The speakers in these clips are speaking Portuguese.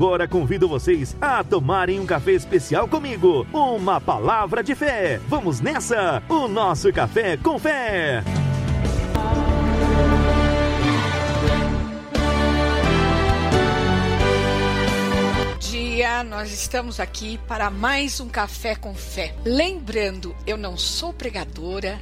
agora convido vocês a tomarem um café especial comigo. Uma palavra de fé. Vamos nessa? O nosso café com fé. dia, nós estamos aqui para mais um Café com Fé. Lembrando, eu não sou pregadora,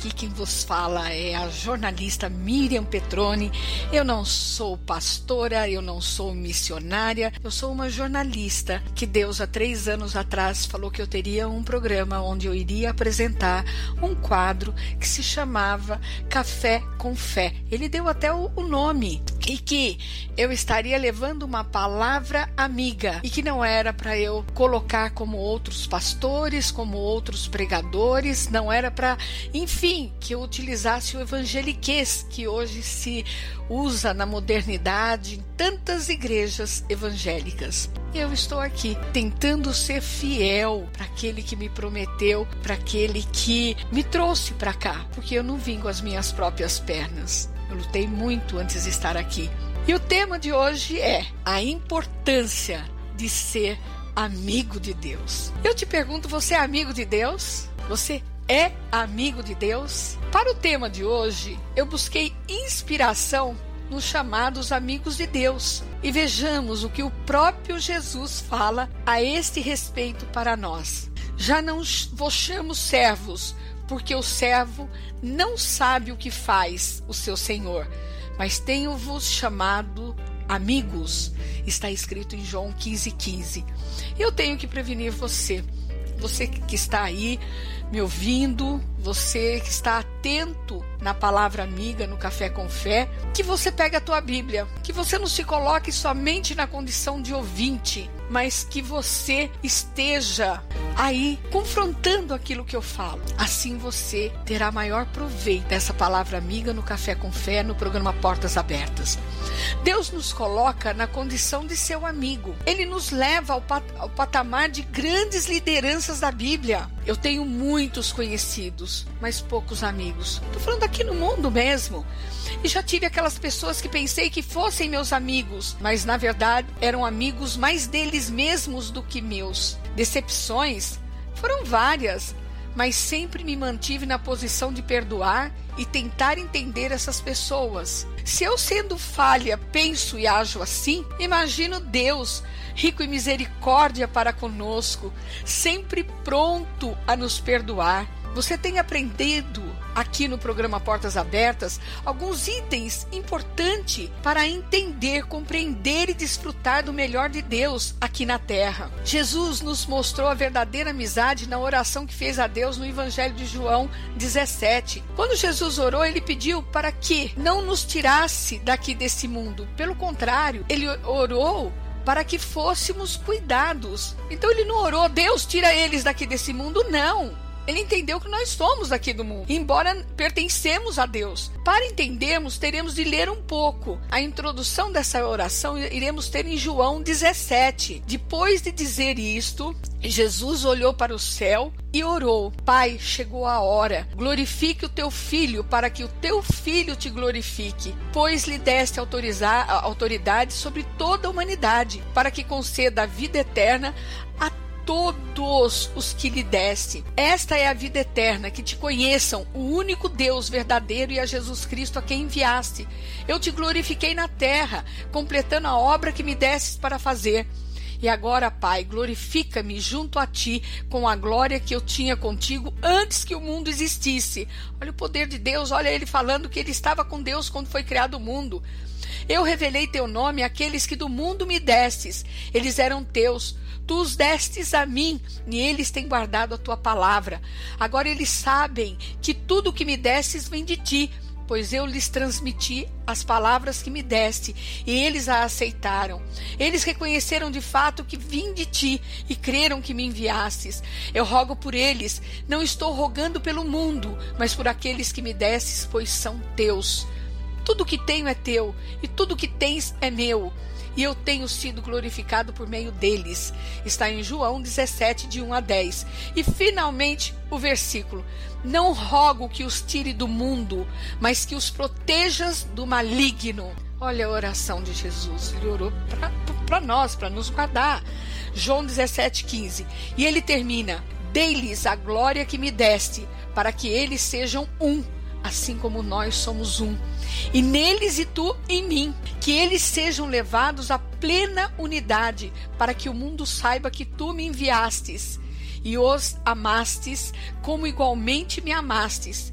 Aqui quem vos fala é a jornalista Miriam Petroni. Eu não sou pastora, eu não sou missionária, eu sou uma jornalista que Deus há três anos atrás falou que eu teria um programa onde eu iria apresentar um quadro que se chamava Café com Fé. Ele deu até o, o nome e que eu estaria levando uma palavra amiga e que não era para eu colocar como outros pastores, como outros pregadores, não era para, enfim que eu utilizasse o evangeliquez que hoje se usa na modernidade em tantas igrejas evangélicas. Eu estou aqui tentando ser fiel para aquele que me prometeu, para aquele que me trouxe para cá, porque eu não vim com as minhas próprias pernas. Eu lutei muito antes de estar aqui. E o tema de hoje é a importância de ser amigo de Deus. Eu te pergunto, você é amigo de Deus? Você é amigo de Deus? Para o tema de hoje, eu busquei inspiração nos chamados amigos de Deus e vejamos o que o próprio Jesus fala a este respeito para nós. Já não vos chamo servos, porque o servo não sabe o que faz o seu senhor, mas tenho-vos chamado amigos. Está escrito em João 15,15. 15. Eu tenho que prevenir você, você que está aí me ouvindo, você que está atento na palavra amiga, no Café com Fé, que você pegue a tua Bíblia, que você não se coloque somente na condição de ouvinte, mas que você esteja aí confrontando aquilo que eu falo. Assim você terá maior proveito dessa palavra amiga no Café com Fé, no programa Portas Abertas. Deus nos coloca na condição de seu amigo. Ele nos leva ao, pat ao patamar de grandes lideranças da Bíblia. Eu tenho muitos conhecidos, mas poucos amigos. Estou falando aqui no mundo mesmo. E já tive aquelas pessoas que pensei que fossem meus amigos, mas na verdade eram amigos mais deles mesmos do que meus. Decepções foram várias, mas sempre me mantive na posição de perdoar e tentar entender essas pessoas. Se eu, sendo falha, penso e ajo assim, imagino Deus, rico em misericórdia para conosco, sempre pronto a nos perdoar. Você tem aprendido aqui no programa Portas Abertas alguns itens importantes para entender, compreender e desfrutar do melhor de Deus aqui na terra. Jesus nos mostrou a verdadeira amizade na oração que fez a Deus no Evangelho de João 17. Quando Jesus orou, ele pediu para que não nos tirasse daqui desse mundo. Pelo contrário, ele orou para que fôssemos cuidados. Então ele não orou, Deus tira eles daqui desse mundo, não. Ele entendeu que nós somos aqui do mundo, embora pertencemos a Deus. Para entendermos, teremos de ler um pouco. A introdução dessa oração iremos ter em João 17. Depois de dizer isto, Jesus olhou para o céu e orou: Pai, chegou a hora. Glorifique o teu filho, para que o teu filho te glorifique, pois lhe deste autoridade sobre toda a humanidade, para que conceda a vida eterna todos os que lhe deste. Esta é a vida eterna, que te conheçam, o único Deus verdadeiro e a Jesus Cristo a quem enviaste. Eu te glorifiquei na terra, completando a obra que me destes para fazer. E agora, Pai, glorifica-me junto a ti com a glória que eu tinha contigo antes que o mundo existisse. Olha o poder de Deus, olha ele falando que ele estava com Deus quando foi criado o mundo. Eu revelei teu nome àqueles que do mundo me destes. Eles eram teus tu os destes a mim, e eles têm guardado a tua palavra. Agora eles sabem que tudo que me destes vem de ti, pois eu lhes transmiti as palavras que me deste, e eles a aceitaram. Eles reconheceram de fato que vim de ti e creram que me enviastes. Eu rogo por eles, não estou rogando pelo mundo, mas por aqueles que me destes, pois são teus. Tudo que tenho é teu, e tudo que tens é meu e eu tenho sido glorificado por meio deles. Está em João 17, de 1 a 10. E finalmente o versículo: Não rogo que os tire do mundo, mas que os protejas do maligno. Olha a oração de Jesus. Ele orou para nós, para nos guardar. João 17, 15. E ele termina: Dei-lhes a glória que me deste, para que eles sejam um, assim como nós somos um. E neles e tu em mim, que eles sejam levados à plena unidade, para que o mundo saiba que tu me enviastes e os amastes, como igualmente me amastes.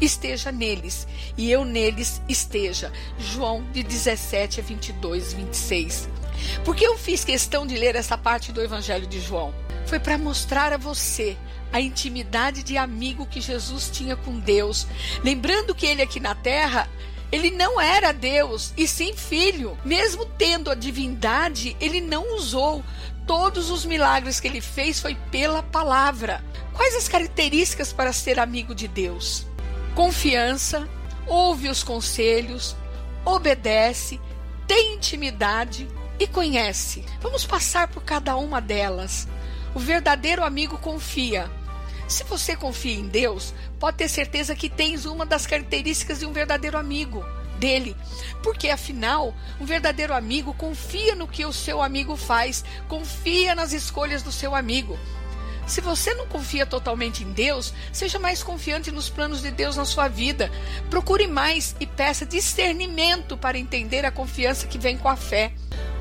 esteja neles e eu neles esteja. João de 17 a 22, 26. Por que eu fiz questão de ler essa parte do Evangelho de João? Foi para mostrar a você a intimidade de amigo que Jesus tinha com Deus. Lembrando que ele aqui na terra ele não era Deus, e sim filho. Mesmo tendo a divindade, ele não usou. Todos os milagres que ele fez foi pela palavra. Quais as características para ser amigo de Deus? Confiança, ouve os conselhos, obedece, tem intimidade e conhece. Vamos passar por cada uma delas. O verdadeiro amigo confia. Se você confia em Deus, pode ter certeza que tens uma das características de um verdadeiro amigo dele. Porque afinal, um verdadeiro amigo confia no que o seu amigo faz, confia nas escolhas do seu amigo. Se você não confia totalmente em Deus, seja mais confiante nos planos de Deus na sua vida. Procure mais e peça discernimento para entender a confiança que vem com a fé.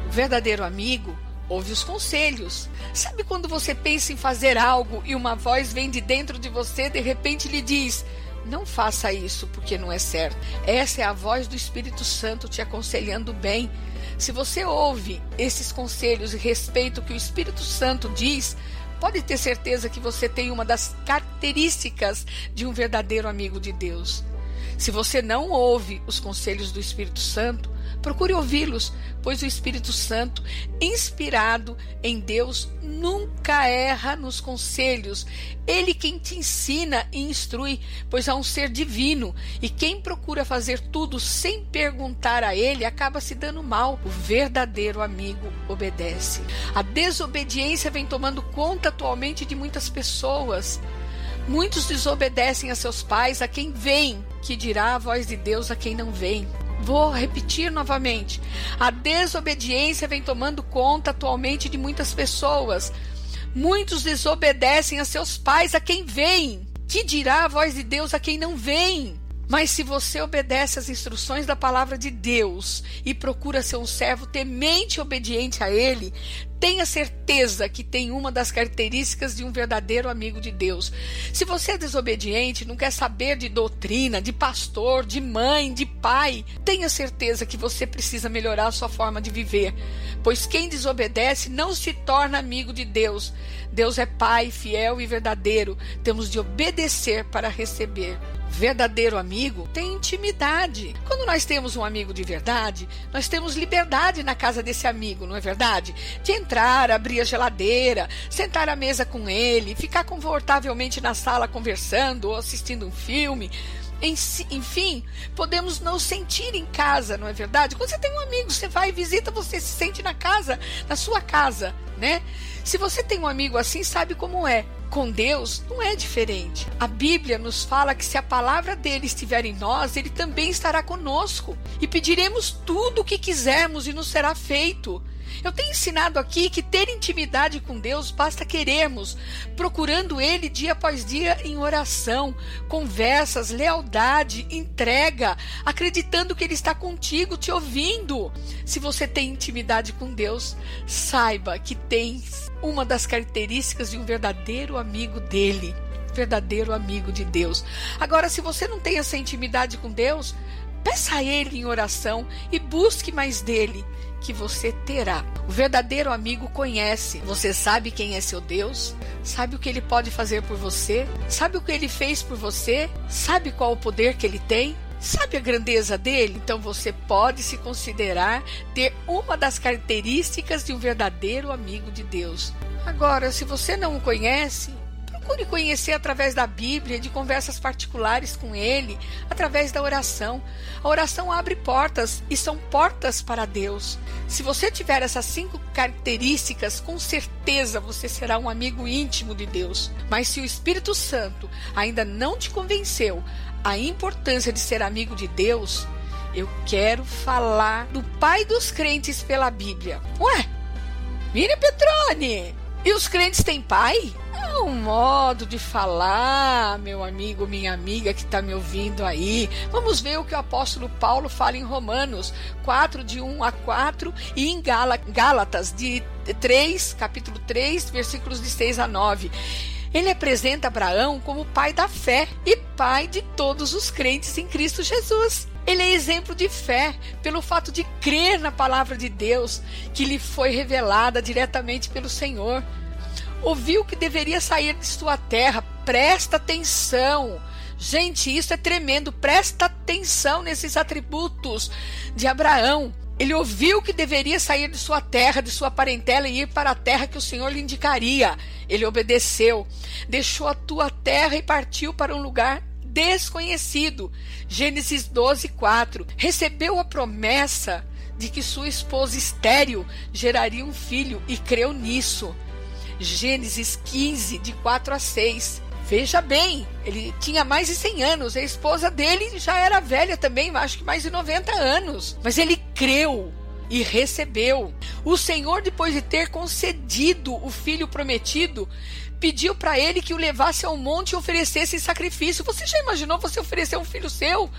O verdadeiro amigo ouve os conselhos. Sabe quando você pensa em fazer algo e uma voz vem de dentro de você, de repente lhe diz: não faça isso porque não é certo. Essa é a voz do Espírito Santo te aconselhando bem. Se você ouve esses conselhos e respeita o que o Espírito Santo diz, pode ter certeza que você tem uma das características de um verdadeiro amigo de Deus. Se você não ouve os conselhos do Espírito Santo, procure ouvi-los, pois o Espírito Santo, inspirado em Deus, nunca erra nos conselhos. Ele quem te ensina e instrui, pois há um ser divino, e quem procura fazer tudo sem perguntar a ele acaba se dando mal. O verdadeiro amigo obedece. A desobediência vem tomando conta atualmente de muitas pessoas. Muitos desobedecem a seus pais, a quem vem, que dirá a voz de Deus a quem não vem. Vou repetir novamente. A desobediência vem tomando conta atualmente de muitas pessoas. Muitos desobedecem a seus pais, a quem vem. Que dirá a voz de Deus a quem não vem? Mas se você obedece às instruções da palavra de Deus e procura ser um servo temente e obediente a Ele, tenha certeza que tem uma das características de um verdadeiro amigo de Deus. Se você é desobediente, não quer saber de doutrina, de pastor, de mãe, de pai, tenha certeza que você precisa melhorar a sua forma de viver. Pois quem desobedece não se torna amigo de Deus. Deus é Pai, fiel e verdadeiro. Temos de obedecer para receber verdadeiro amigo tem intimidade. Quando nós temos um amigo de verdade, nós temos liberdade na casa desse amigo, não é verdade? De entrar, abrir a geladeira, sentar à mesa com ele, ficar confortavelmente na sala conversando ou assistindo um filme. Enfim, podemos nos sentir em casa, não é verdade? Quando você tem um amigo, você vai e visita, você se sente na casa, na sua casa, né? Se você tem um amigo assim, sabe como é com Deus não é diferente. A Bíblia nos fala que se a palavra dele estiver em nós, ele também estará conosco. E pediremos tudo o que quisermos e nos será feito. Eu tenho ensinado aqui que ter intimidade com Deus basta querermos, procurando Ele dia após dia em oração, conversas, lealdade, entrega, acreditando que Ele está contigo, te ouvindo. Se você tem intimidade com Deus, saiba que tens uma das características de um verdadeiro amigo dele verdadeiro amigo de Deus. Agora, se você não tem essa intimidade com Deus, Peça a Ele em oração e busque mais dele, que você terá. O verdadeiro amigo conhece. Você sabe quem é seu Deus? Sabe o que ele pode fazer por você? Sabe o que ele fez por você? Sabe qual o poder que ele tem? Sabe a grandeza dele? Então você pode se considerar ter uma das características de um verdadeiro amigo de Deus. Agora, se você não o conhece, procure conhecer através da Bíblia, de conversas particulares com ele, através da oração. A oração abre portas e são portas para Deus. Se você tiver essas cinco características, com certeza você será um amigo íntimo de Deus. Mas se o Espírito Santo ainda não te convenceu a importância de ser amigo de Deus, eu quero falar do pai dos crentes pela Bíblia. Ué, Miriam Petrone, e os crentes têm pai? É um modo de falar, meu amigo, minha amiga que está me ouvindo aí. Vamos ver o que o apóstolo Paulo fala em Romanos 4, de 1 a 4, e em Gálatas, de 3, capítulo 3, versículos de 6 a 9. Ele apresenta Abraão como pai da fé e pai de todos os crentes em Cristo Jesus. Ele é exemplo de fé pelo fato de crer na palavra de Deus que lhe foi revelada diretamente pelo Senhor. Ouviu que deveria sair de sua terra. Presta atenção. Gente, isso é tremendo. Presta atenção nesses atributos de Abraão. Ele ouviu que deveria sair de sua terra, de sua parentela e ir para a terra que o Senhor lhe indicaria. Ele obedeceu, deixou a tua terra e partiu para um lugar desconhecido. Gênesis 12, 4. Recebeu a promessa de que sua esposa estéril geraria um filho e creu nisso. Gênesis 15, de 4 a 6. Veja bem, ele tinha mais de 100 anos, a esposa dele já era velha também, acho que mais de 90 anos. Mas ele creu e recebeu. O Senhor, depois de ter concedido o filho prometido, pediu para ele que o levasse ao monte e oferecesse em sacrifício. Você já imaginou você oferecer um filho seu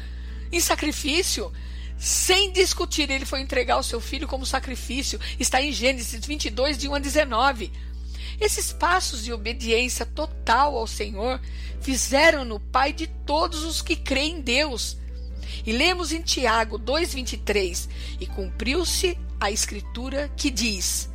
em sacrifício? Sem discutir, ele foi entregar o seu filho como sacrifício. Está em Gênesis 22, de 1 a 19. Esses passos de obediência total ao Senhor fizeram-no Pai de todos os que creem em Deus. E lemos em Tiago 2,23: E cumpriu-se a escritura que diz: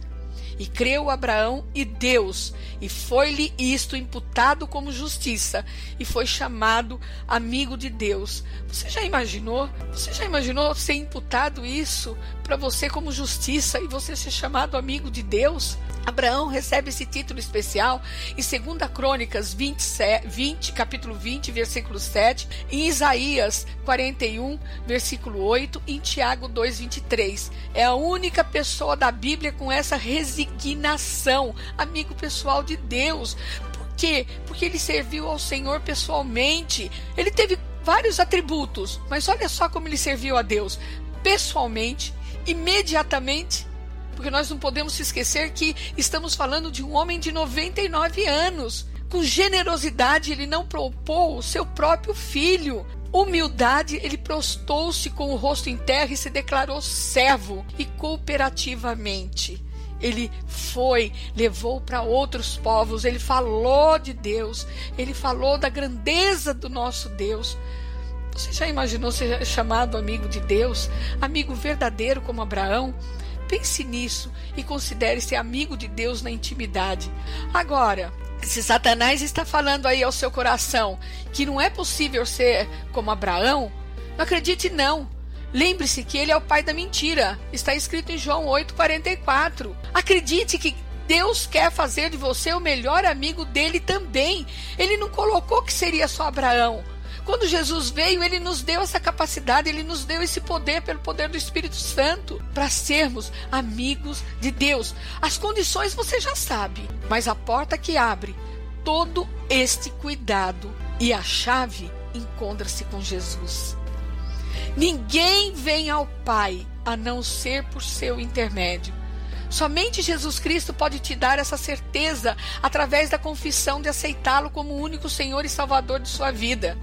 E creu Abraão e Deus, e foi-lhe isto imputado como justiça, e foi chamado amigo de Deus. Você já imaginou? Você já imaginou ser imputado isso para você como justiça e você ser chamado amigo de Deus? Abraão recebe esse título especial em 2 Crônicas 20, 20, capítulo 20, versículo 7, em Isaías 41, versículo 8, e em Tiago 2, 23. É a única pessoa da Bíblia com essa resignação, amigo pessoal de Deus. Por quê? Porque ele serviu ao Senhor pessoalmente. Ele teve vários atributos, mas olha só como ele serviu a Deus pessoalmente, imediatamente porque nós não podemos esquecer que estamos falando de um homem de 99 anos. Com generosidade, ele não propôs o seu próprio filho. Humildade, ele prostou-se com o rosto em terra e se declarou servo e cooperativamente. Ele foi, levou para outros povos, ele falou de Deus, ele falou da grandeza do nosso Deus. Você já imaginou ser chamado amigo de Deus, amigo verdadeiro como Abraão? Pense nisso e considere-se amigo de Deus na intimidade. Agora, se Satanás está falando aí ao seu coração que não é possível ser como Abraão, não acredite não. Lembre-se que ele é o pai da mentira. Está escrito em João 8:44. Acredite que Deus quer fazer de você o melhor amigo dele também. Ele não colocou que seria só Abraão. Quando Jesus veio, ele nos deu essa capacidade, ele nos deu esse poder pelo poder do Espírito Santo para sermos amigos de Deus. As condições você já sabe, mas a porta que abre todo este cuidado e a chave encontra-se com Jesus. Ninguém vem ao Pai a não ser por seu intermédio. Somente Jesus Cristo pode te dar essa certeza através da confissão de aceitá-lo como único Senhor e Salvador de sua vida.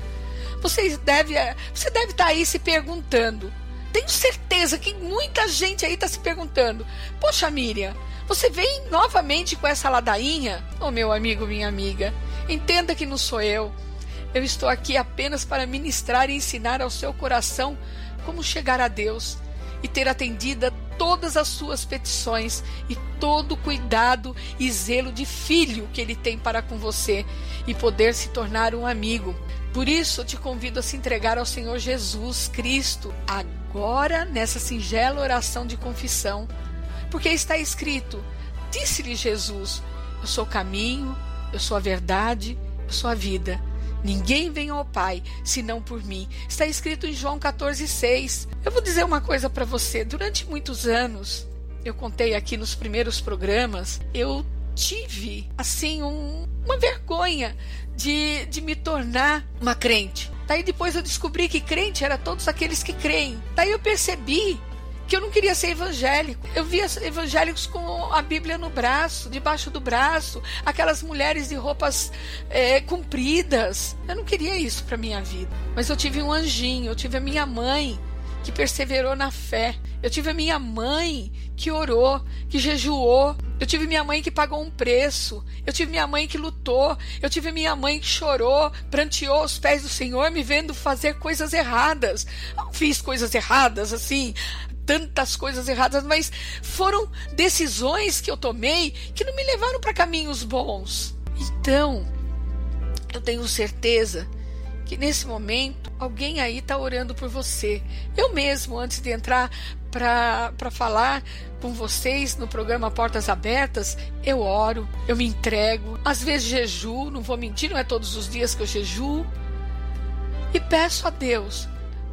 Você deve, você deve estar aí se perguntando. Tenho certeza que muita gente aí está se perguntando: Poxa, Miriam, você vem novamente com essa ladainha? Oh, meu amigo, minha amiga, entenda que não sou eu. Eu estou aqui apenas para ministrar e ensinar ao seu coração como chegar a Deus e ter atendida todas as suas petições e todo o cuidado e zelo de filho que ele tem para com você e poder se tornar um amigo. Por isso, eu te convido a se entregar ao Senhor Jesus Cristo agora nessa singela oração de confissão, porque está escrito: Disse-lhe Jesus: Eu sou o caminho, eu sou a verdade, eu sou a vida. Ninguém vem ao Pai senão por mim. Está escrito em João 14,6. Eu vou dizer uma coisa para você. Durante muitos anos, eu contei aqui nos primeiros programas, eu tive, assim, um, uma vergonha de, de me tornar uma crente. Daí depois eu descobri que crente era todos aqueles que creem. Daí eu percebi que eu não queria ser evangélico. Eu via evangélicos com a Bíblia no braço, debaixo do braço, aquelas mulheres de roupas é, compridas. Eu não queria isso para minha vida. Mas eu tive um anjinho, eu tive a minha mãe que perseverou na fé. Eu tive a minha mãe que orou, que jejuou. Eu tive minha mãe que pagou um preço. Eu tive minha mãe que lutou. Eu tive minha mãe que chorou, pranteou aos pés do Senhor, me vendo fazer coisas erradas. Não fiz coisas erradas assim, tantas coisas erradas, mas foram decisões que eu tomei que não me levaram para caminhos bons. Então, eu tenho certeza que nesse momento alguém aí está orando por você. Eu mesmo, antes de entrar para falar com vocês no programa Portas Abertas, eu oro, eu me entrego. Às vezes jejuo, não vou mentir, não é todos os dias que eu jejuo. E peço a Deus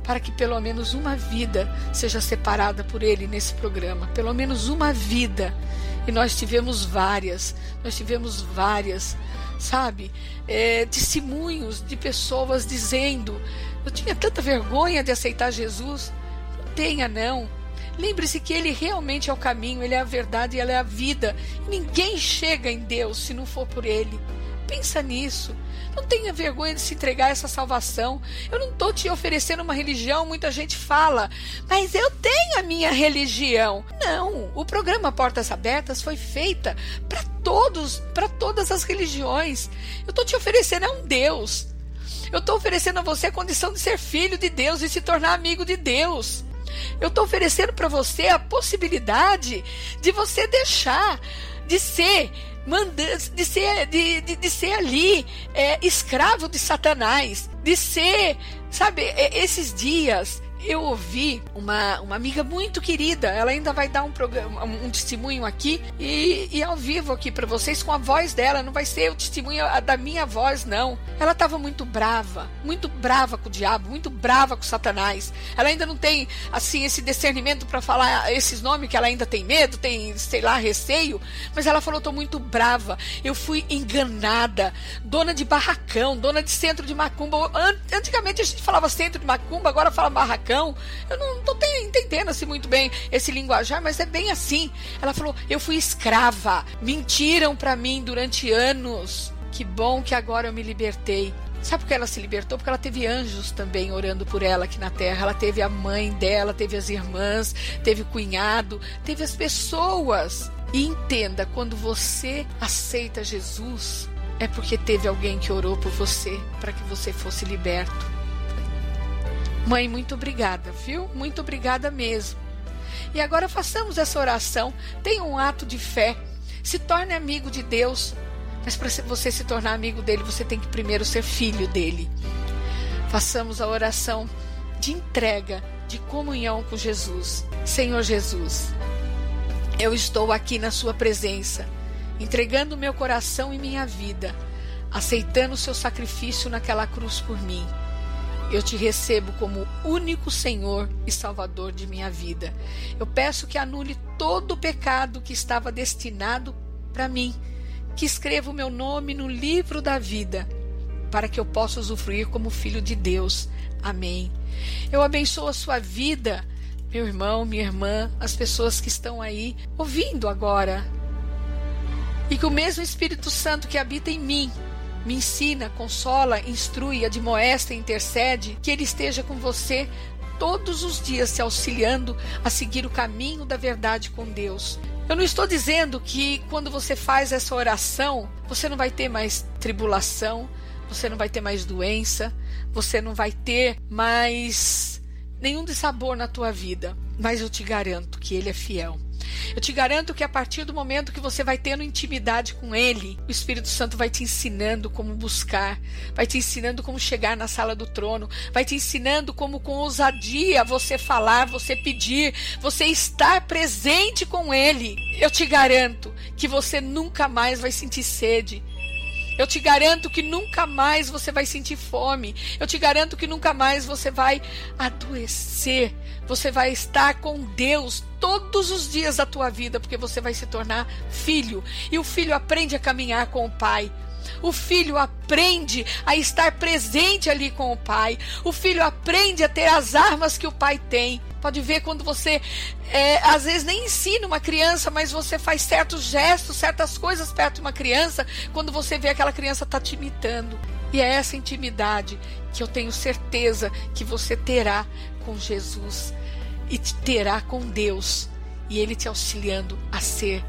para que pelo menos uma vida seja separada por ele nesse programa. Pelo menos uma vida. E nós tivemos várias, nós tivemos várias, sabe? É, testemunhos de pessoas dizendo: Eu tinha tanta vergonha de aceitar Jesus. Não tenha, não. Lembre-se que Ele realmente é o caminho, Ele é a verdade Ele é a vida. Ninguém chega em Deus se não for por Ele. Pensa nisso. Não tenha vergonha de se entregar a essa salvação. Eu não estou te oferecendo uma religião, muita gente fala, mas eu tenho a minha religião. Não, o programa Portas Abertas foi feita para todos, para todas as religiões. Eu estou te oferecendo a um Deus. Eu estou oferecendo a você a condição de ser filho de Deus e se tornar amigo de Deus. Eu estou oferecendo para você a possibilidade de você deixar de ser de ser, de, de, de ser ali é, escravo de Satanás, de ser, sabe, é, esses dias eu ouvi uma, uma amiga muito querida, ela ainda vai dar um, programa, um testemunho aqui e, e ao vivo aqui para vocês com a voz dela, não vai ser o testemunho da minha voz, não. Ela estava muito brava, muito brava com o diabo, muito brava com Satanás. Ela ainda não tem, assim, esse discernimento para falar esses nomes, que ela ainda tem medo, tem, sei lá, receio, mas ela falou: tô muito brava, eu fui enganada, dona de barracão, dona de centro de macumba. Antigamente a gente falava centro de macumba, agora fala barracão Eu não estou entendendo assim muito bem esse linguajar, mas é bem assim. Ela falou: eu fui escrava, mentiram para mim durante anos. Que bom que agora eu me libertei. Sabe por que ela se libertou? Porque ela teve anjos também orando por ela aqui na terra. Ela teve a mãe dela, teve as irmãs, teve o cunhado, teve as pessoas. E entenda, quando você aceita Jesus, é porque teve alguém que orou por você para que você fosse liberto. Mãe, muito obrigada, viu? Muito obrigada mesmo. E agora façamos essa oração. Tenha um ato de fé. Se torne amigo de Deus. Mas para você se tornar amigo dele, você tem que primeiro ser filho dele. Façamos a oração de entrega, de comunhão com Jesus. Senhor Jesus, eu estou aqui na Sua presença, entregando meu coração e minha vida, aceitando o seu sacrifício naquela cruz por mim. Eu te recebo como único Senhor e Salvador de minha vida. Eu peço que anule todo o pecado que estava destinado para mim, que escreva o meu nome no livro da vida, para que eu possa usufruir como filho de Deus. Amém. Eu abençoo a sua vida, meu irmão, minha irmã, as pessoas que estão aí ouvindo agora. E que o mesmo Espírito Santo que habita em mim me ensina, consola, instrui, admoesta, intercede, que Ele esteja com você todos os dias se auxiliando a seguir o caminho da verdade com Deus. Eu não estou dizendo que quando você faz essa oração, você não vai ter mais tribulação, você não vai ter mais doença, você não vai ter mais nenhum dissabor na tua vida, mas eu te garanto que Ele é fiel. Eu te garanto que a partir do momento que você vai tendo intimidade com Ele, o Espírito Santo vai te ensinando como buscar, vai te ensinando como chegar na sala do trono, vai te ensinando como com ousadia você falar, você pedir, você estar presente com Ele. Eu te garanto que você nunca mais vai sentir sede. Eu te garanto que nunca mais você vai sentir fome. Eu te garanto que nunca mais você vai adoecer. Você vai estar com Deus todos os dias da tua vida, porque você vai se tornar filho. E o filho aprende a caminhar com o pai. O filho aprende a estar presente ali com o pai. O filho aprende a ter as armas que o pai tem. Pode ver quando você, é, às vezes, nem ensina uma criança, mas você faz certos gestos, certas coisas perto de uma criança, quando você vê aquela criança tá te imitando. E é essa intimidade que eu tenho certeza que você terá com Jesus e te terá com Deus e Ele te auxiliando a ser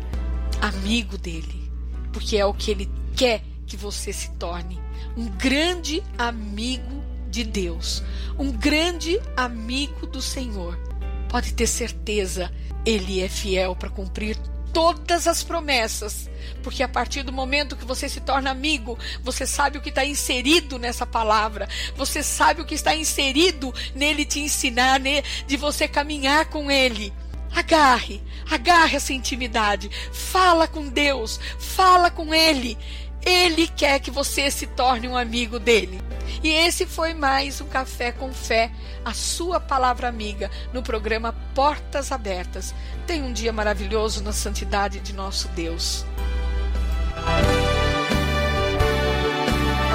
amigo dele, porque é o que Ele quer que você se torne um grande amigo de Deus, um grande amigo do Senhor. Pode ter certeza, Ele é fiel para cumprir todas as promessas, porque a partir do momento que você se torna amigo, você sabe o que está inserido nessa palavra, você sabe o que está inserido nele te ensinar, de você caminhar com ele. Agarre, agarre essa intimidade, fala com Deus, fala com Ele. Ele quer que você se torne um amigo dele. E esse foi mais um Café com Fé, a sua palavra amiga, no programa Portas Abertas. Tenha um dia maravilhoso na santidade de nosso Deus.